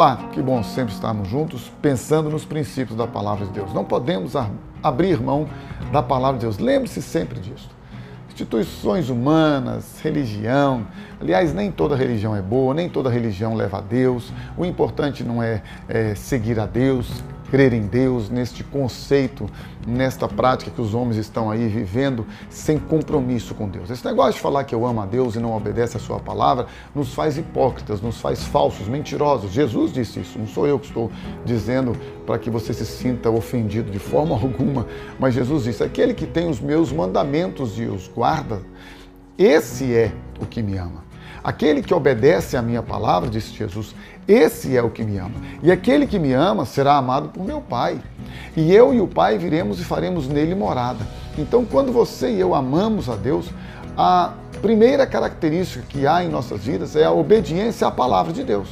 Olá, que bom sempre estarmos juntos pensando nos princípios da palavra de Deus. Não podemos abrir mão da palavra de Deus. Lembre-se sempre disso. Instituições humanas, religião, aliás, nem toda religião é boa, nem toda religião leva a Deus. O importante não é, é seguir a Deus, crer em Deus, neste conceito, nesta prática que os homens estão aí vivendo sem compromisso com Deus. Esse negócio de falar que eu amo a Deus e não obedece a sua palavra nos faz hipócritas, nos faz falsos, mentirosos. Jesus disse isso, não sou eu que estou dizendo para que você se sinta ofendido de forma alguma, mas Jesus disse: aquele que tem os meus mandamentos e os guarda, esse é o que me ama. Aquele que obedece à minha palavra, disse Jesus, esse é o que me ama. E aquele que me ama será amado por meu Pai. E eu e o Pai viremos e faremos nele morada. Então, quando você e eu amamos a Deus, a primeira característica que há em nossas vidas é a obediência à palavra de Deus.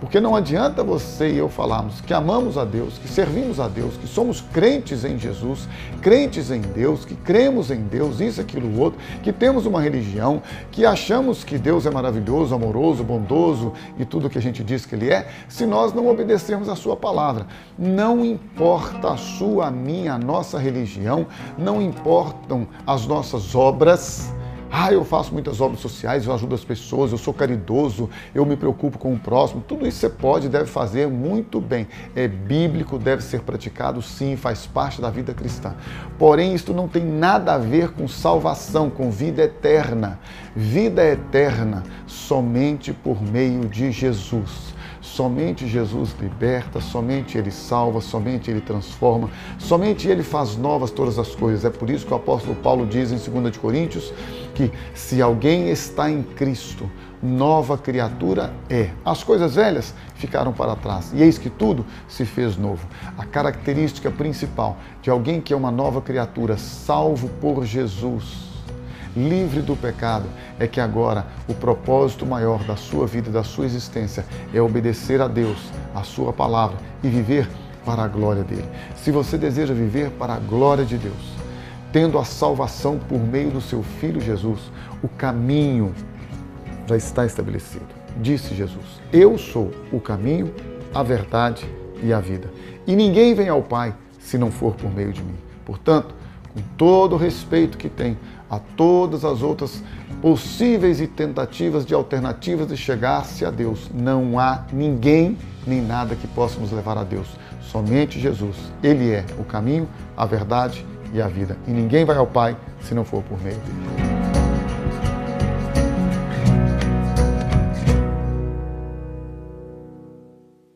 Porque não adianta você e eu falarmos que amamos a Deus, que servimos a Deus, que somos crentes em Jesus, crentes em Deus, que cremos em Deus, isso, aquilo, outro, que temos uma religião, que achamos que Deus é maravilhoso, amoroso, bondoso e tudo que a gente diz que Ele é, se nós não obedecermos a Sua palavra. Não importa a sua, a minha, a nossa religião, não importam as nossas obras ah, eu faço muitas obras sociais, eu ajudo as pessoas, eu sou caridoso, eu me preocupo com o próximo. Tudo isso você pode e deve fazer muito bem. É bíblico, deve ser praticado sim, faz parte da vida cristã. Porém, isso não tem nada a ver com salvação, com vida eterna. Vida eterna somente por meio de Jesus. Somente Jesus liberta, somente Ele salva, somente Ele transforma, somente Ele faz novas todas as coisas. É por isso que o apóstolo Paulo diz em 2 Coríntios que se alguém está em Cristo, nova criatura é. As coisas velhas ficaram para trás e eis que tudo se fez novo. A característica principal de alguém que é uma nova criatura, salvo por Jesus, livre do pecado, é que agora o propósito maior da sua vida da sua existência é obedecer a Deus, a sua palavra e viver para a glória dele. Se você deseja viver para a glória de Deus, tendo a salvação por meio do seu filho Jesus, o caminho já está estabelecido. Disse Jesus: Eu sou o caminho, a verdade e a vida. E ninguém vem ao Pai se não for por meio de mim. Portanto, com todo o respeito que tem a todas as outras possíveis e tentativas de alternativas de chegar-se a Deus. Não há ninguém nem nada que possa nos levar a Deus. Somente Jesus. Ele é o caminho, a verdade e a vida. E ninguém vai ao Pai se não for por meio dele.